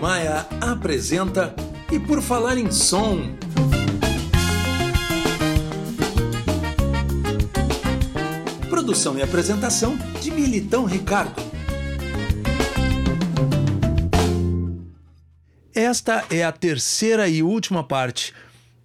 Maia apresenta E por Falar em Som. Produção e apresentação de Militão Ricardo. Esta é a terceira e última parte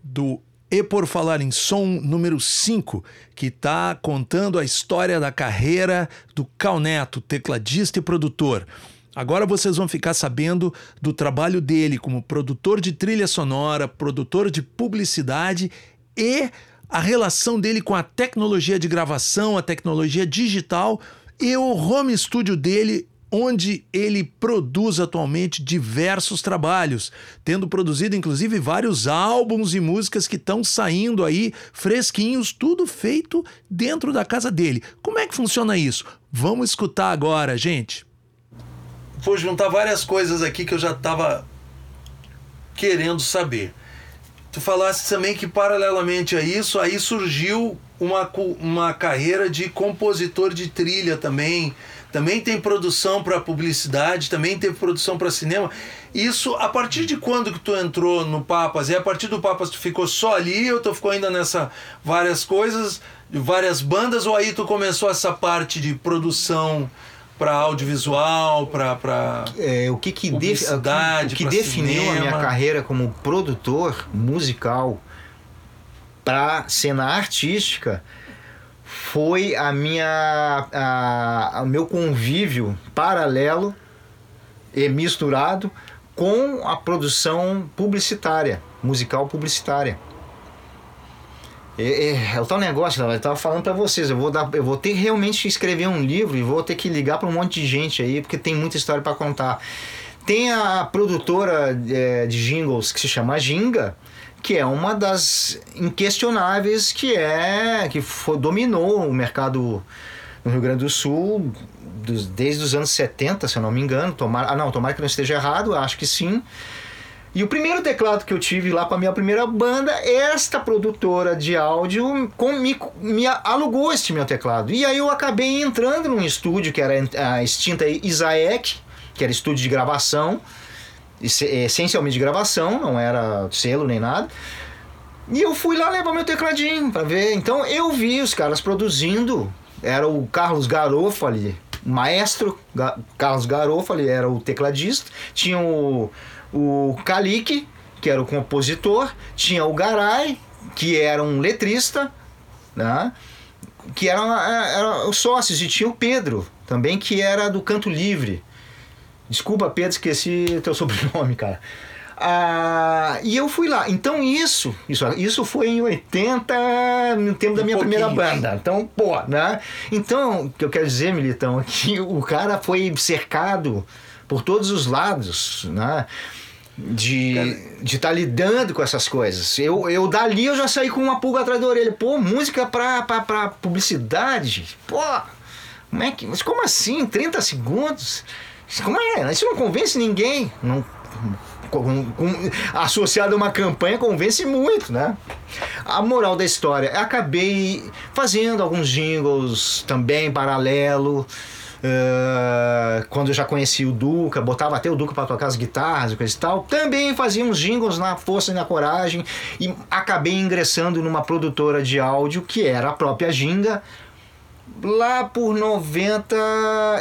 do E por Falar em Som número 5, que está contando a história da carreira do Cal Neto, tecladista e produtor. Agora vocês vão ficar sabendo do trabalho dele como produtor de trilha sonora, produtor de publicidade e a relação dele com a tecnologia de gravação, a tecnologia digital e o home studio dele, onde ele produz atualmente diversos trabalhos, tendo produzido inclusive vários álbuns e músicas que estão saindo aí fresquinhos, tudo feito dentro da casa dele. Como é que funciona isso? Vamos escutar agora, gente vou juntar várias coisas aqui que eu já estava querendo saber. Tu falaste também que paralelamente a isso, aí surgiu uma, uma carreira de compositor de trilha também. Também tem produção para publicidade, também tem produção para cinema. Isso, a partir de quando que tu entrou no Papas? E a partir do Papas tu ficou só ali ou tu ficou ainda nessa várias coisas, várias bandas, ou aí tu começou essa parte de produção para audiovisual, para é, o que que, def, o que, o que definiu cinema. a minha carreira como produtor musical para cena artística foi a minha a, a, o meu convívio paralelo e misturado com a produção publicitária, musical publicitária. É, é, é, o tal negócio, eu estava falando para vocês, eu vou, dar, eu vou ter que realmente escrever um livro e vou ter que ligar para um monte de gente aí, porque tem muita história para contar. Tem a produtora é, de jingles que se chama Ginga, que é uma das inquestionáveis que é que dominou o mercado no Rio Grande do Sul dos, desde os anos 70, se eu não me engano. Tomara, ah, não, tomara que não esteja errado, acho que sim. E o primeiro teclado que eu tive lá para minha primeira banda, esta produtora de áudio com, me, me alugou este meu teclado. E aí eu acabei entrando num estúdio que era a extinta Isaek, que era estúdio de gravação, essencialmente de gravação, não era selo nem nada. E eu fui lá levar meu tecladinho para ver. Então eu vi os caras produzindo. Era o Carlos Garofali, maestro Carlos Garofali, era o tecladista. Tinha o o Kalik, que era o compositor, tinha o Garay, que era um letrista, né? que eram, eram os sócios, e tinha o Pedro, também, que era do Canto Livre. Desculpa, Pedro, esqueci teu sobrenome, cara. Ah, e eu fui lá. Então isso, isso, isso foi em 80, no tempo da minha primeira banda. Então, pô, né? Então, o que eu quero dizer, Militão, é que o cara foi cercado por todos os lados, né? de de estar tá lidando com essas coisas. Eu, eu dali eu já saí com uma pulga atrás da orelha. Pô, música pra, pra, pra publicidade? Pô, como é que. Mas como assim? 30 segundos? Como é? Isso não convence ninguém. Não, com, com, associado a uma campanha convence muito, né? A moral da história, acabei fazendo alguns jingles também paralelo. Uh, quando eu já conheci o Duca, botava até o Duca para tocar as guitarras e coisa e tal, também fazia uns jingles na força e na coragem e acabei ingressando numa produtora de áudio que era a própria Ginga, lá por 90,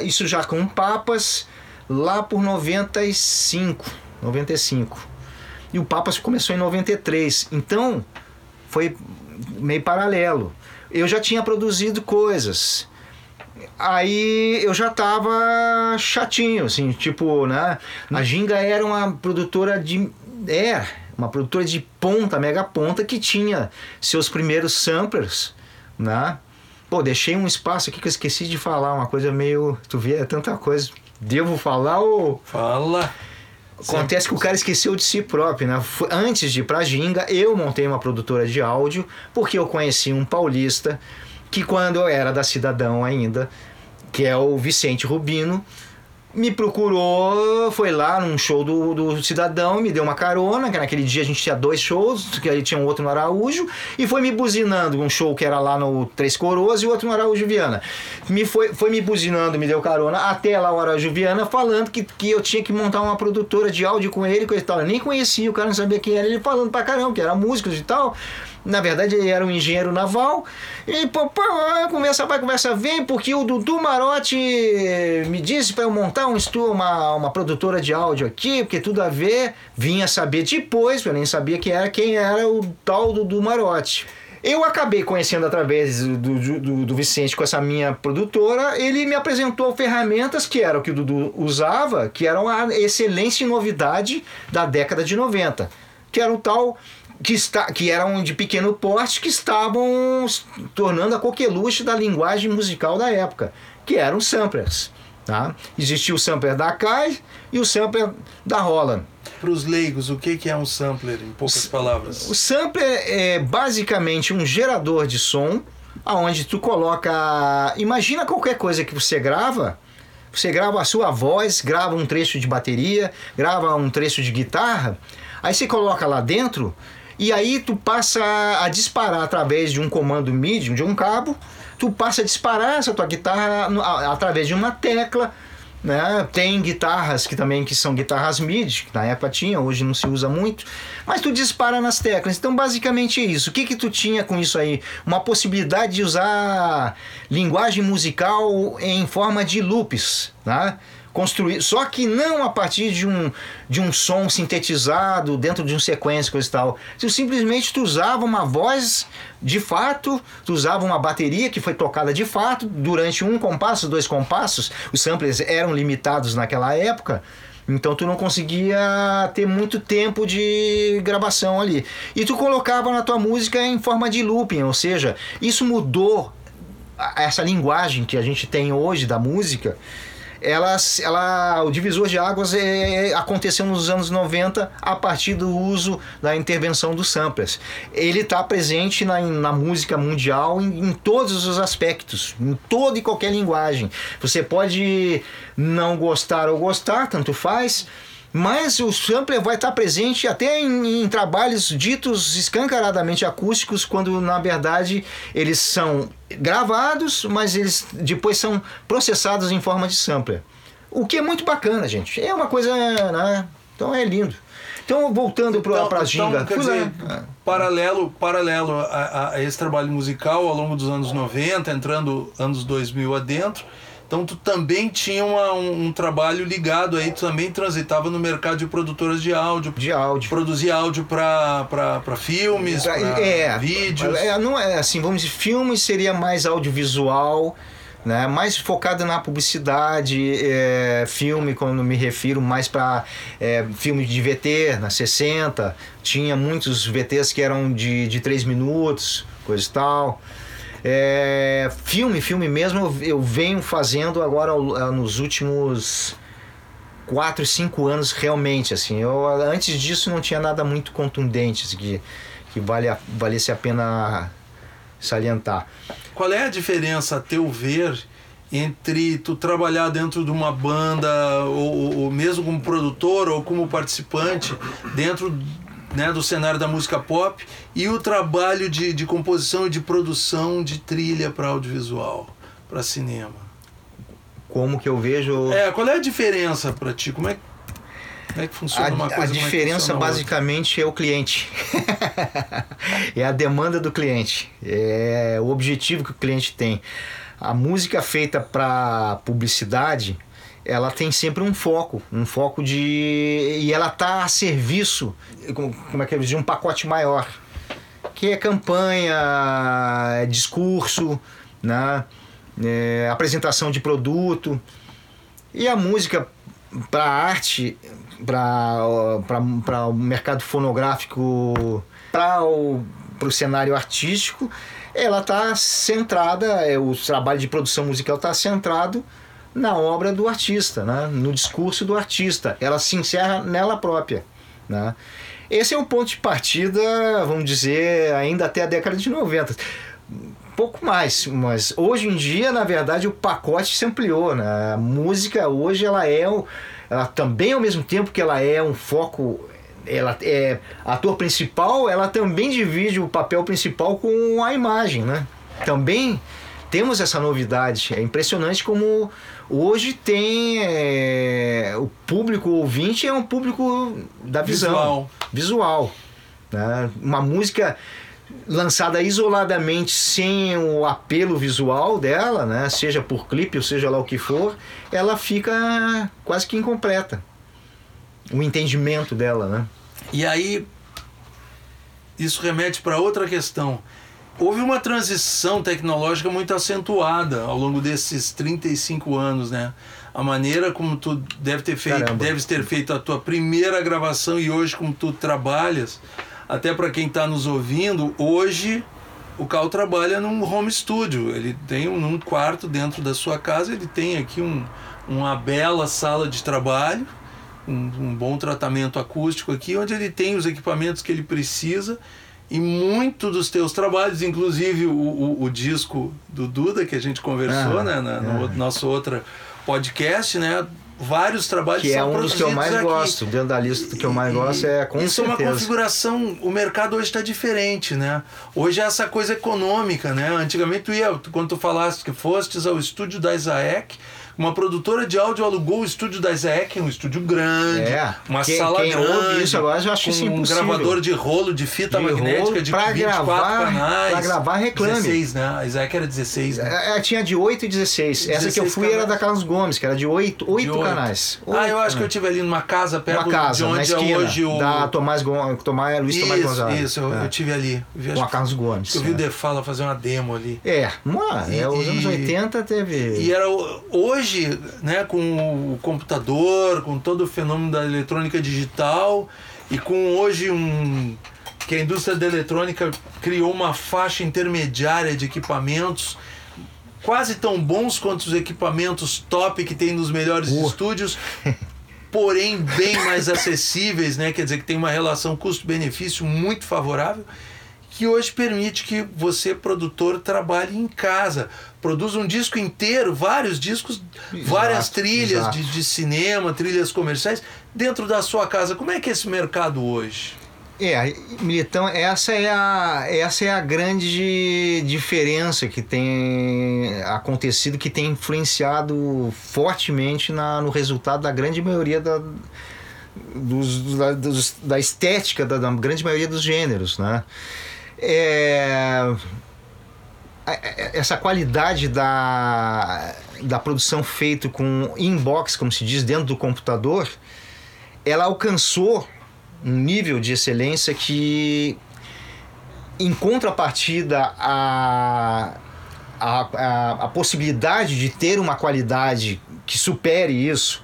isso já com Papas, lá por 95, 95. E o Papas começou em 93, então foi meio paralelo. Eu já tinha produzido coisas aí eu já tava chatinho, assim, tipo, né? A Ginga era uma produtora de. É, uma produtora de ponta, mega ponta, que tinha seus primeiros samplers, né? Pô, deixei um espaço aqui que eu esqueci de falar, uma coisa meio. Tu vê, é tanta coisa. Devo falar ou. Fala! Acontece que o cara esqueceu de si próprio, né? Antes de ir pra Ginga, eu montei uma produtora de áudio, porque eu conheci um paulista que quando eu era da Cidadão ainda, que é o Vicente Rubino, me procurou, foi lá num show do, do Cidadão, me deu uma carona, que naquele dia a gente tinha dois shows, que aí tinha um outro no Araújo, e foi me buzinando, um show que era lá no Três Coroas e outro no Araújo Viana. Me foi, foi me buzinando, me deu carona até lá o Araújo Viana, falando que, que eu tinha que montar uma produtora de áudio com ele, coisa e tal. Eu nem conhecia, o cara não sabia quem era, ele falando pra caramba, que era músico e tal. Na verdade, ele era um engenheiro naval. E pô, pô, conversa vai, conversa vem, porque o Dudu Marotti me disse para eu montar um estúdio, uma, uma produtora de áudio aqui, porque tudo a ver. Vinha saber depois, eu nem sabia quem era, quem era o tal Dudu Marotti. Eu acabei conhecendo através do, do, do, Vicente com essa minha produtora. Ele me apresentou ferramentas que eram o que o Dudu usava, que eram a excelência e novidade da década de 90. Que era o tal que, está, que eram de pequeno porte, que estavam tornando a coqueluche da linguagem musical da época, que eram samplers. Tá? Existia o sampler da Akai e o sampler da Roland. Para os leigos, o que é um sampler, em poucas palavras? O sampler é basicamente um gerador de som, aonde tu coloca... Imagina qualquer coisa que você grava, você grava a sua voz, grava um trecho de bateria, grava um trecho de guitarra, aí você coloca lá dentro e aí tu passa a disparar através de um comando MIDI, de um cabo, tu passa a disparar essa tua guitarra através de uma tecla, né? Tem guitarras que também que são guitarras MIDI, que na época tinha, hoje não se usa muito, mas tu dispara nas teclas. Então, basicamente é isso. O que que tu tinha com isso aí? Uma possibilidade de usar linguagem musical em forma de loops, né? Construir, só que não a partir de um, de um som sintetizado dentro de um sequência coisa e tal. Tu simplesmente tu usava uma voz de fato, tu usava uma bateria que foi tocada de fato durante um compasso, dois compassos. Os samplers eram limitados naquela época. Então tu não conseguia ter muito tempo de gravação ali. E tu colocava na tua música em forma de looping, ou seja, isso mudou essa linguagem que a gente tem hoje da música ela, ela, o divisor de águas é, aconteceu nos anos 90 a partir do uso da intervenção dos samplers. Ele está presente na, na música mundial em, em, todos os aspectos, em toda e qualquer linguagem. Você pode não gostar ou gostar, tanto faz mas o sampler vai estar presente até em, em, trabalhos ditos escancaradamente acústicos, quando na verdade eles são gravados, mas eles depois são processados em forma de sampler. O que é muito bacana, gente. É uma coisa. Né? Então é lindo. Então, voltando para então, a Ginga. Então, quer dizer, paralelo, paralelo a, a, esse trabalho musical ao longo dos anos 90, entrando anos 2000 adentro, então tu também tinha uma, um, um, trabalho ligado aí, tu também transitava no mercado de produtoras de áudio. De áudio. Produzia áudio para filmes, para é, vídeos. É, não é assim, vamos dizer, filmes seria mais audiovisual, né? mais focado na publicidade, é, filme, quando me refiro mais para é, filme de VT, na 60, tinha muitos VTs que eram de, de 3 minutos, coisa e tal. É, filme, filme mesmo, eu, eu venho fazendo agora nos últimos 4, 5 anos realmente, assim. Eu, antes disso não tinha nada muito contundente assim, que, que vale a, valesse a pena salientar. Qual é a diferença, a teu ver, entre tu trabalhar dentro de uma banda, ou, ou mesmo como produtor ou como participante, dentro né, do cenário da música pop e o trabalho de, de composição e de produção de trilha para audiovisual, para cinema. Como que eu vejo. É, qual é a diferença para ti? Como é, como é que funciona a, uma coisa? A é diferença basicamente é o cliente. é a demanda do cliente. É o objetivo que o cliente tem. A música feita para publicidade ela tem sempre um foco, um foco de. e ela está a serviço, como é que eu dizer, um pacote maior, que é campanha, é discurso, né? É, apresentação de produto. E a música para arte, para o mercado fonográfico, para o, o cenário artístico, ela está centrada, é, o trabalho de produção musical está centrado na obra do artista, né? no discurso do artista. Ela se encerra nela própria. Né? Esse é um ponto de partida, vamos dizer, ainda até a década de 90. pouco mais, mas hoje em dia, na verdade, o pacote se ampliou, né? A música hoje ela é ela também ao mesmo tempo que ela é um foco ela é ator principal, ela também divide o papel principal com a imagem, né? Também temos essa novidade. É impressionante como hoje tem é, o público ouvinte é um público da visão visual. visual né? Uma música lançada isoladamente sem o apelo visual dela, né? Seja por clipe ou seja lá o que for, ela fica quase que incompleta. O entendimento dela, né? E aí isso remete para outra questão. Houve uma transição tecnológica muito acentuada ao longo desses 35 anos, né? A maneira como tu deve ter feito, deves ter feito a tua primeira gravação e hoje como tu trabalhas, até para quem está nos ouvindo, hoje o Cal trabalha num home studio. Ele tem um, um quarto dentro da sua casa, ele tem aqui um, uma bela sala de trabalho, um, um bom tratamento acústico aqui, onde ele tem os equipamentos que ele precisa e muito dos teus trabalhos, inclusive o, o, o disco do Duda que a gente conversou, ah, né, na, no é. nosso outro podcast, né, vários trabalhos que é um dos que eu mais aqui. gosto dentro da lista do que eu mais e, gosto é com isso certeza. é uma configuração o mercado hoje está diferente né hoje é essa coisa econômica né antigamente tu ia quando tu falaste que fostes ao estúdio da Isaac uma produtora de áudio alugou o estúdio da Isaac, um estúdio grande, é. uma quem, sala quem grande. isso agora, eu acho isso um gravador de rolo de fita de magnética rolo de pra 24 gravar, canais. Pra gravar reclame. 16, né? A Isaac era 16, né? É, é tinha de 8 e 16. 16 Essa que eu fui canais. era da Carlos Gomes, que era de 8, 8, de 8. canais. 8 ah, eu acho que eu tive ali numa casa perto uma casa, de onde esquina, é hoje o. Da Tomás Gomes, Tomás, Luiz isso, Tomás Gonzalez. Isso, eu, é. eu tive ali. Vi, Com a Carlos Gomes. Eu vi o Defala fazer uma demo ali. É, uma, é, os anos 80 teve. E era hoje, né? com o computador, com todo o fenômeno da eletrônica digital e com hoje um que a indústria da eletrônica criou uma faixa intermediária de equipamentos quase tão bons quanto os equipamentos top que tem nos melhores uh. estúdios, porém bem mais acessíveis, né? Quer dizer que tem uma relação custo-benefício muito favorável que hoje permite que você, produtor, trabalhe em casa. Produza um disco inteiro, vários discos, exato, várias trilhas de, de, cinema, trilhas comerciais, dentro da sua casa. Como é que é esse mercado hoje? É, Militão, essa é a, essa é a grande diferença que tem acontecido, que tem influenciado fortemente na, no resultado da grande maioria da, dos, da, dos, da estética da, da grande maioria dos gêneros, né? é, essa qualidade da, da produção feita com inbox, como se diz, dentro do computador, ela alcançou um nível de excelência que, em contrapartida a, a, a, a possibilidade de ter uma qualidade que supere isso,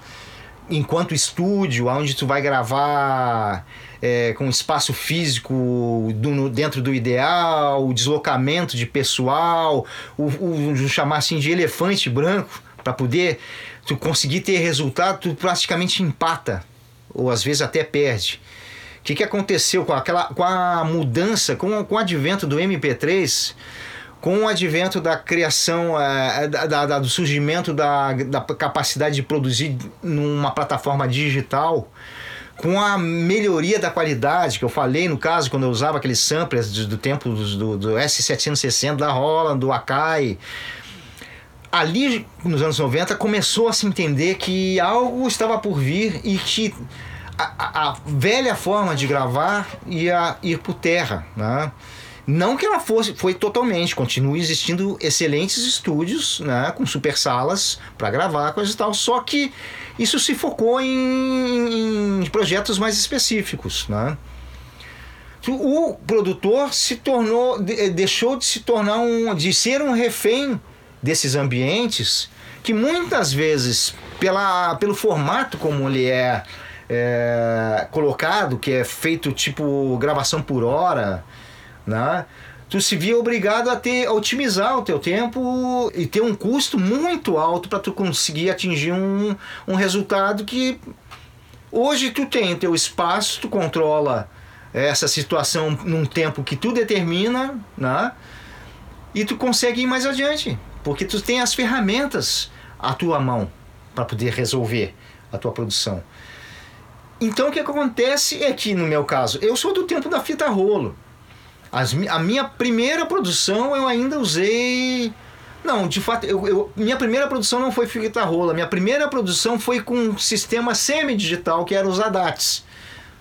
enquanto estúdio, onde tu vai gravar é, com espaço físico do, dentro do ideal, o deslocamento de pessoal, o, o, o chamar assim de elefante branco, para poder tu conseguir ter resultado, tu praticamente empata, ou às vezes até perde. O que, que aconteceu com, aquela, com a mudança, com, com o advento do MP3? com o advento da criação, é, da, da, do surgimento da, da capacidade de produzir numa plataforma digital, com a melhoria da qualidade, que eu falei no caso, quando eu usava aqueles samplers do, do tempo do, do S760 da Roland, do Akai. Ali, nos anos 90, começou a se entender que algo estava por vir e que a, a, a velha forma de gravar ia ir por terra, né? Não que ela fosse, foi totalmente, continua existindo excelentes estúdios, né, com super salas para gravar, coisa e tal, só que isso se focou em, em projetos mais específicos, né? O produtor se tornou, deixou de se tornar um, de ser um refém desses ambientes que muitas vezes pela, pelo formato como ele é, é colocado, que é feito tipo gravação por hora, né? Tu se via obrigado a ter a otimizar o teu tempo e ter um custo muito alto para tu conseguir atingir um, um resultado que hoje tu tem teu espaço, tu controla essa situação num tempo que tu determina, né? e tu consegue ir mais adiante, porque tu tem as ferramentas à tua mão para poder resolver a tua produção. Então o que acontece é que, no meu caso, eu sou do tempo da fita rolo. As, a minha primeira produção eu ainda usei. Não, de fato, eu, eu, minha primeira produção não foi fita rola. Minha primeira produção foi com um sistema semi-digital que era os ADATs,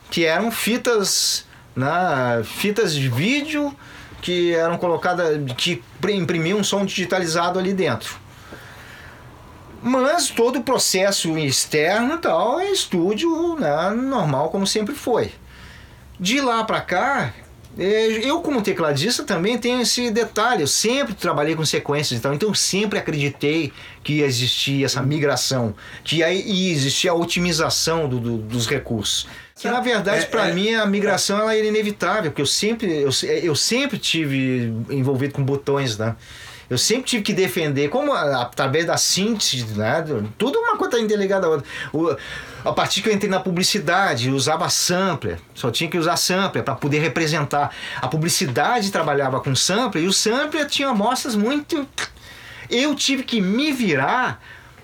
que eram fitas, né, fitas de vídeo que eram colocadas, que imprimiam um som digitalizado ali dentro. Mas todo o processo externo tal é estúdio né, normal, como sempre foi. De lá para cá, eu como tecladista também tenho esse detalhe, eu sempre trabalhei com sequências e tal, então eu sempre acreditei que existia essa migração, que aí existia a otimização do, do, dos recursos. Que na verdade, é, para é, mim, a migração ela era inevitável, porque eu sempre, eu, eu sempre tive envolvido com botões, né? Eu sempre tive que defender, como através da síntese, né? Tudo uma coisa interligada à outra. O, a partir que eu entrei na publicidade, usava sampler, só tinha que usar sampler para poder representar. A publicidade trabalhava com sampler e o sampler tinha amostras muito. Eu tive que me virar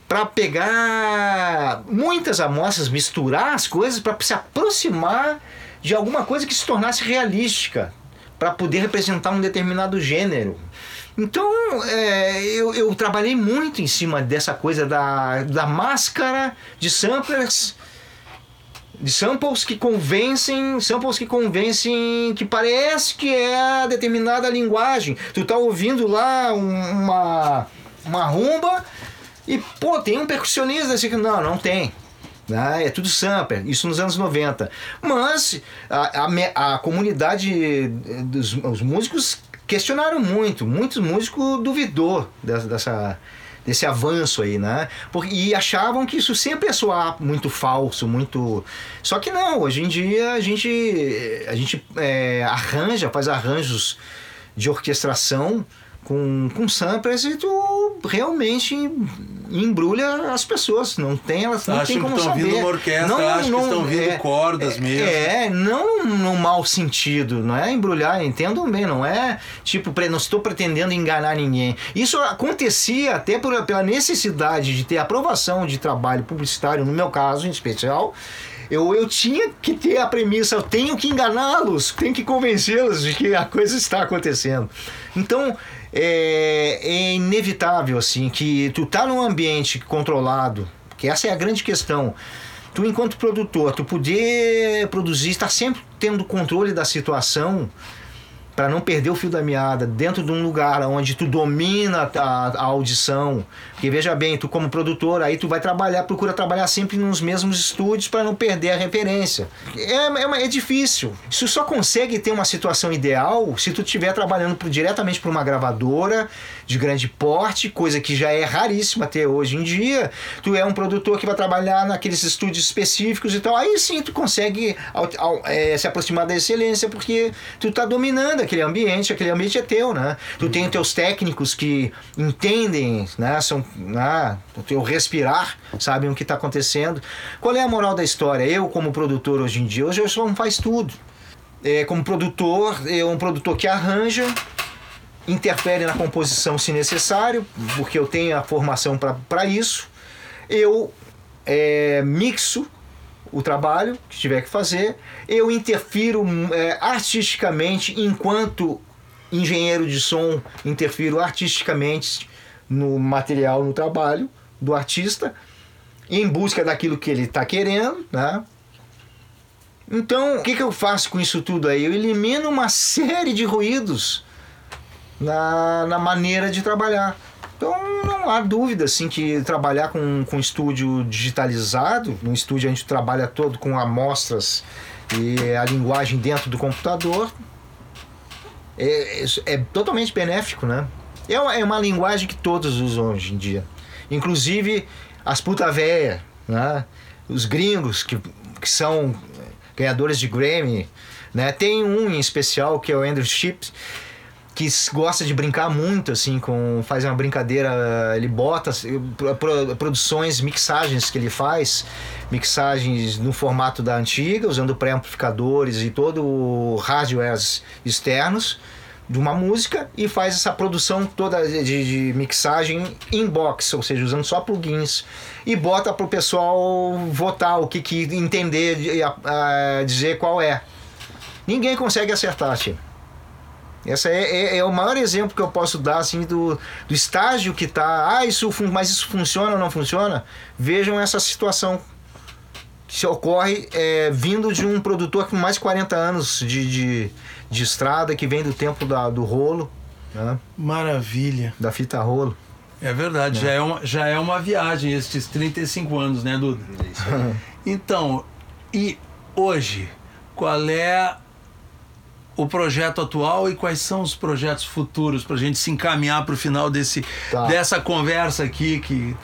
para pegar muitas amostras, misturar as coisas para se aproximar de alguma coisa que se tornasse realística, para poder representar um determinado gênero. Então, é, eu, eu trabalhei muito em cima dessa coisa da, da máscara de samplers de samples que convencem, samples que convencem que parece que é determinada linguagem. Tu tá ouvindo lá uma uma rumba e pô, tem um percussionista assim que não, não tem. Né? É tudo sampler, isso nos anos 90. Mas a, a, a comunidade dos os músicos questionaram muito, muitos músicos duvidou dessa, dessa desse avanço aí, né? Porque, e achavam que isso sempre ia soar muito falso, muito. Só que não, hoje em dia a gente, a gente é, arranja, faz arranjos de orquestração com, com samplers e tu realmente embrulha as pessoas. Não tem, elas não tem como que saber. Vindo uma orquestra, não, acho não, que estão vindo é, cordas é, mesmo. É, não no mau sentido, não é embrulhar, entendam bem, não é tipo, não estou pretendendo enganar ninguém. Isso acontecia até por, pela necessidade de ter aprovação de trabalho publicitário, no meu caso em especial. Eu, eu tinha que ter a premissa, eu tenho que enganá-los, tenho que convencê-los de que a coisa está acontecendo. Então, é, é inevitável, assim, que tu tá num ambiente controlado, que essa é a grande questão. Tu, enquanto produtor, tu poder produzir, estar sempre tendo controle da situação para não perder o fio da meada dentro de um lugar onde tu domina a, a, audição. Porque veja bem, tu como produtor, aí tu vai trabalhar, procura trabalhar sempre nos mesmos estúdios para não perder a referência. É, é, é, difícil. Isso só consegue ter uma situação ideal se tu estiver trabalhando diretamente para uma gravadora de grande porte, coisa que já é raríssima até hoje em dia. Tu é um produtor que vai trabalhar naqueles estúdios específicos e tal. Aí sim tu consegue ao, ao, é, se aproximar da excelência porque tu tá dominando aquele ambiente, aquele ambiente é teu, né? Tu tem os teus técnicos que entendem, né? São, né? o teu respirar, sabem o que está acontecendo. Qual é a moral da história? Eu como produtor hoje em dia, hoje eu só não faz tudo. É, como produtor, é um produtor que arranja, interfere na composição se necessário, porque eu tenho a formação para isso. Eu é, mixo o trabalho que tiver que fazer, eu interfiro é, artisticamente enquanto engenheiro de som, interfiro artisticamente no material, no trabalho do artista, em busca daquilo que ele está querendo, né? Então, o que, que eu faço com isso tudo aí? Eu elimino uma série de ruídos na, na maneira de trabalhar. Então não há dúvida assim que trabalhar com, com estúdio digitalizado, no estúdio a gente trabalha todo com amostras e a linguagem dentro do computador, é, é, é totalmente benéfico, né? É uma, é uma linguagem que todos usam hoje em dia. Inclusive as puta véia, né? Os gringos que, que são ganhadores de Grammy, né? Tem um em especial que é o Andrew Chips, que gosta de brincar muito, assim, com. faz uma brincadeira, ele bota produções, mixagens que ele faz, mixagens no formato da antiga, usando pré-amplificadores e todo o hardware externos, de uma música e faz essa produção toda de, de mixagem em box, ou seja, usando só plugins e bota para o pessoal votar o que, que entender, a, a, dizer qual é. Ninguém consegue acertar, tio. Esse é, é, é, o maior exemplo que eu posso dar assim do, do estágio que tá. Ah, isso, mas isso funciona ou não funciona? Vejam essa situação que se ocorre é, vindo de um produtor com mais de 40 anos de, de, de estrada, que vem do tempo da, do rolo. Né? Maravilha. Da fita rolo. É verdade, é. Já, é uma, já é uma viagem esses 35 anos, né, Duda? então, e hoje, qual é o projeto atual e quais são os projetos futuros para a gente se encaminhar para o final desse, tá. dessa conversa aqui que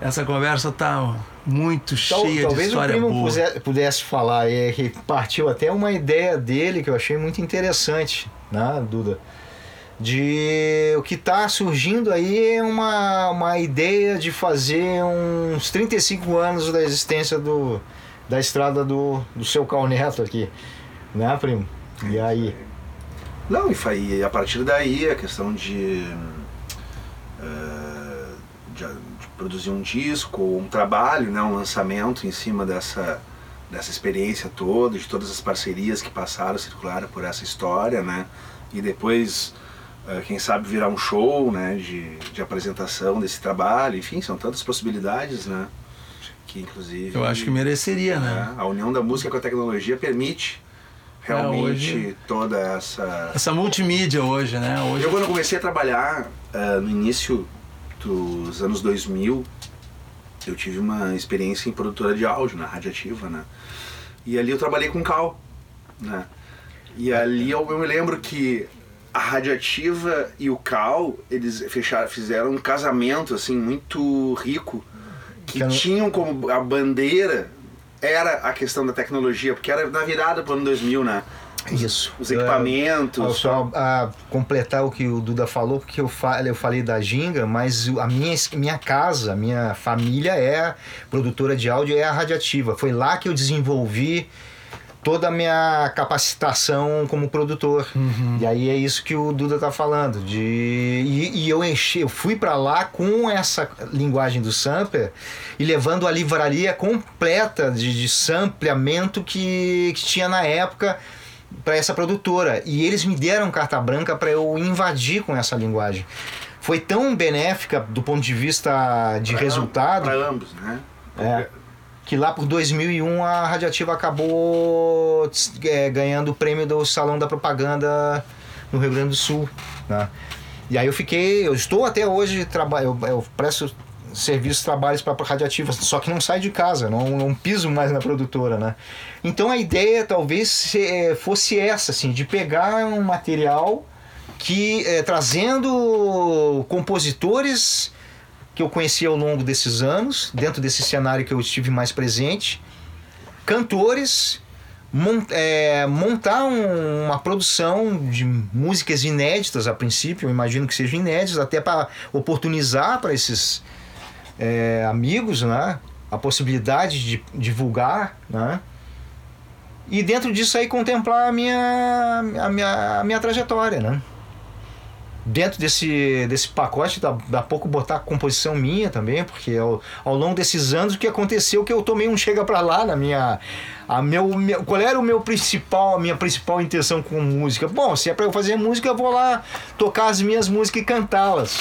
essa conversa tá muito cheia Tal, de história boa. Talvez o primo pudesse falar, é, que partiu até uma ideia dele que eu achei muito interessante, né, Duda? De o que está surgindo aí é uma, uma ideia de fazer uns 35 anos da existência do, da estrada do, do seu Calneto aqui, né, primo? E aí? Não, e a partir daí a questão de, uh, de, produzir um disco, um trabalho, né, um lançamento em cima dessa, dessa experiência toda, de todas as parcerias que passaram a circular por essa história, né? E depois, uh, quem sabe, virar um show né, de, de apresentação desse trabalho, enfim, são tantas possibilidades, né? Que inclusive. Eu acho que mereceria, né? A união da música com a tecnologia permite realmente é, hoje, toda essa. Essa multimídia hoje, né? Hoje... Eu, quando comecei a trabalhar uh, no início dos anos 2000, eu tive uma experiência em produtora de áudio, na Radiativa, né? E ali eu trabalhei com Cal, né? E ali eu, eu me lembro que a Radiativa e o Cal, eles fecharam, fizeram um casamento, assim, muito rico, que, que tinham como a bandeira era a questão da tecnologia, porque era na virada para o ano 2000, né? Isso. Os equipamentos. Eu, só a completar o que o Duda falou, porque eu, falei, eu falei da Ginga, mas a minha, minha casa, a minha família é produtora de áudio, é a radiativa. Foi lá que eu desenvolvi toda a minha capacitação como produtor. Uhum. E aí é isso que o Duda tá falando. De, e, e eu enchi, eu fui para lá com essa linguagem do sampler e levando a livraria completa de, de sampleamento que, que tinha na época para essa produtora. E eles me deram carta branca para eu invadir com essa linguagem. Foi tão benéfica do ponto de vista de pra resultado. Para ambos, né? É que lá por 2001 a Radiativa acabou é, ganhando o prêmio do Salão da Propaganda no Rio Grande do Sul. Né? E aí eu fiquei, eu estou até hoje, trabalho, eu, eu presto serviços, trabalhos para Radiativa, só que não sai de casa, não, não piso mais na produtora, né? Então a ideia talvez é, fosse essa, assim, de pegar um material que é, trazendo compositores que eu conheci ao longo desses anos, dentro desse cenário que eu estive mais presente, cantores, mont, é, montar um, uma produção de músicas inéditas a princípio, eu imagino que sejam inéditas, até para oportunizar para esses é, amigos né, a possibilidade de divulgar. Né, e dentro disso aí contemplar a minha, a minha, a minha trajetória. Né? Dentro desse, desse pacote, dá, dá pouco botar a composição minha também, porque ao, ao longo desses anos o que aconteceu que eu tomei um chega para lá na minha. A meu, meu, qual era o meu principal, a minha principal intenção com música? Bom, se é para eu fazer música, eu vou lá tocar as minhas músicas e cantá-las.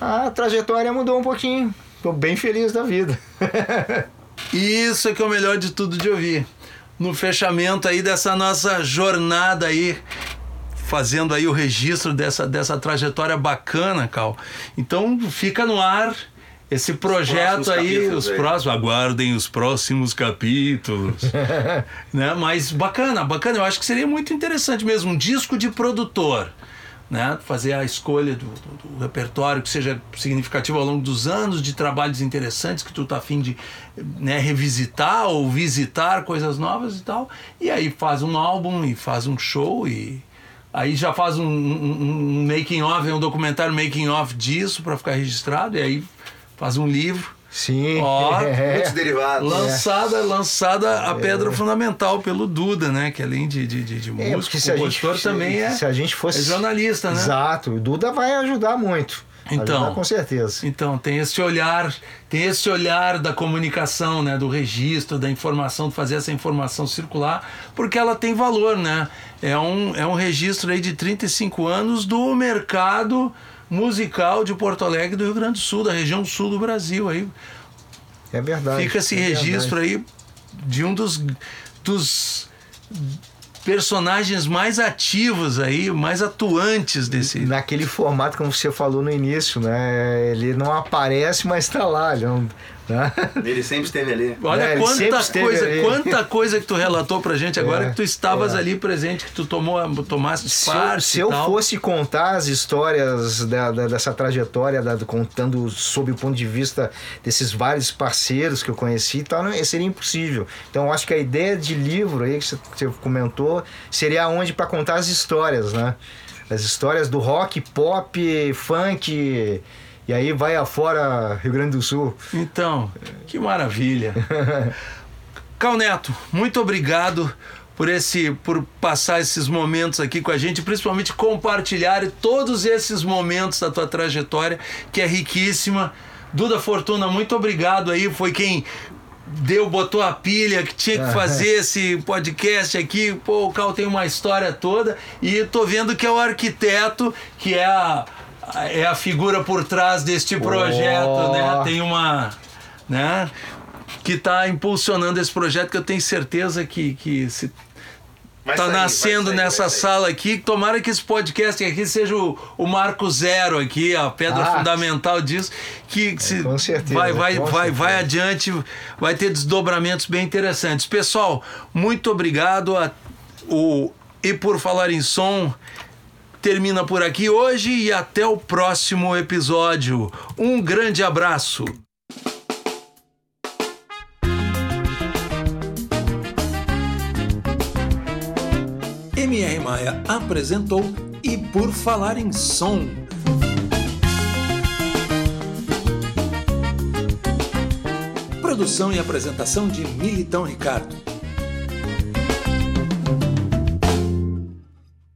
A trajetória mudou um pouquinho. Tô bem feliz da vida. Isso é que é o melhor de tudo de ouvir. No fechamento aí dessa nossa jornada aí fazendo aí o registro dessa, dessa trajetória bacana, Cal. Então fica no ar esse projeto aí, os aí. próximos, aguardem os próximos capítulos. né? Mas bacana, bacana, eu acho que seria muito interessante mesmo, um disco de produtor. Né? Fazer a escolha do, do, do, repertório que seja significativo ao longo dos anos, de trabalhos interessantes que tu tá afim de né, revisitar ou visitar coisas novas e tal. E aí faz um álbum e faz um show e Aí já faz um, um, um making of, um documentário making of disso para ficar registrado, e aí faz um livro. Sim. Ó, é. muitos derivados. Lançada, é. lançada a pedra é. fundamental pelo Duda, né? Que além de, de, de, de é, músico, compositor gente, também é, se a gente fosse, é jornalista, né? Exato. O Duda vai ajudar muito. Então, ajudar com certeza. Então, tem esse olhar, tem esse olhar da comunicação, né? Do registro, da informação, de fazer essa informação circular, porque ela tem valor, né? É um, é um registro aí de 35 anos do mercado musical de Porto Alegre do Rio Grande do Sul, da região sul do Brasil. Aí é verdade. Fica esse é registro verdade. aí de um dos, dos personagens mais ativos aí, mais atuantes desse. Naquele formato, como você falou no início, né? Ele não aparece, mas está lá. Ele não, Tá? Ele sempre esteve ali. Olha é, quanta coisa, ali. quanta coisa que tu relatou pra gente agora é, que tu estavas é. ali presente, que tu tomou, tomaste se parte. se eu fosse contar as histórias da, da, dessa trajetória, da, contando sob o ponto de vista desses vários parceiros que eu conheci e tal, não, seria impossível. Então eu acho que a ideia de livro aí que você comentou seria onde para contar as histórias, né? As histórias do rock, pop, funk e aí vai afora Rio Grande do Sul. Então, que maravilha. Cal Neto, muito obrigado por esse por passar esses momentos aqui com a gente, principalmente compartilhar todos esses momentos da tua trajetória, que é riquíssima. Duda Fortuna, muito obrigado aí, foi quem deu, botou a pilha que tinha que fazer esse podcast aqui. Pô, o Cal tem uma história toda e tô vendo que é o arquiteto, que é a é a figura por trás deste projeto, oh. né? Tem uma, né? Que está impulsionando esse projeto que eu tenho certeza que, que se Vai tá sair, nascendo sair, nessa sala aqui. Tomara que esse podcast aqui seja o, o marco zero aqui, a pedra ah, fundamental disso, que se com certeza, vai, vai, com vai, certeza. vai adiante, vai ter desdobramentos bem interessantes. Pessoal, muito obrigado. A, o, e por falar em som, termina por aqui hoje e até o próximo episódio. Um grande abraço! MR Maia apresentou E Por Falar em Som. Produção e apresentação de Militão Ricardo.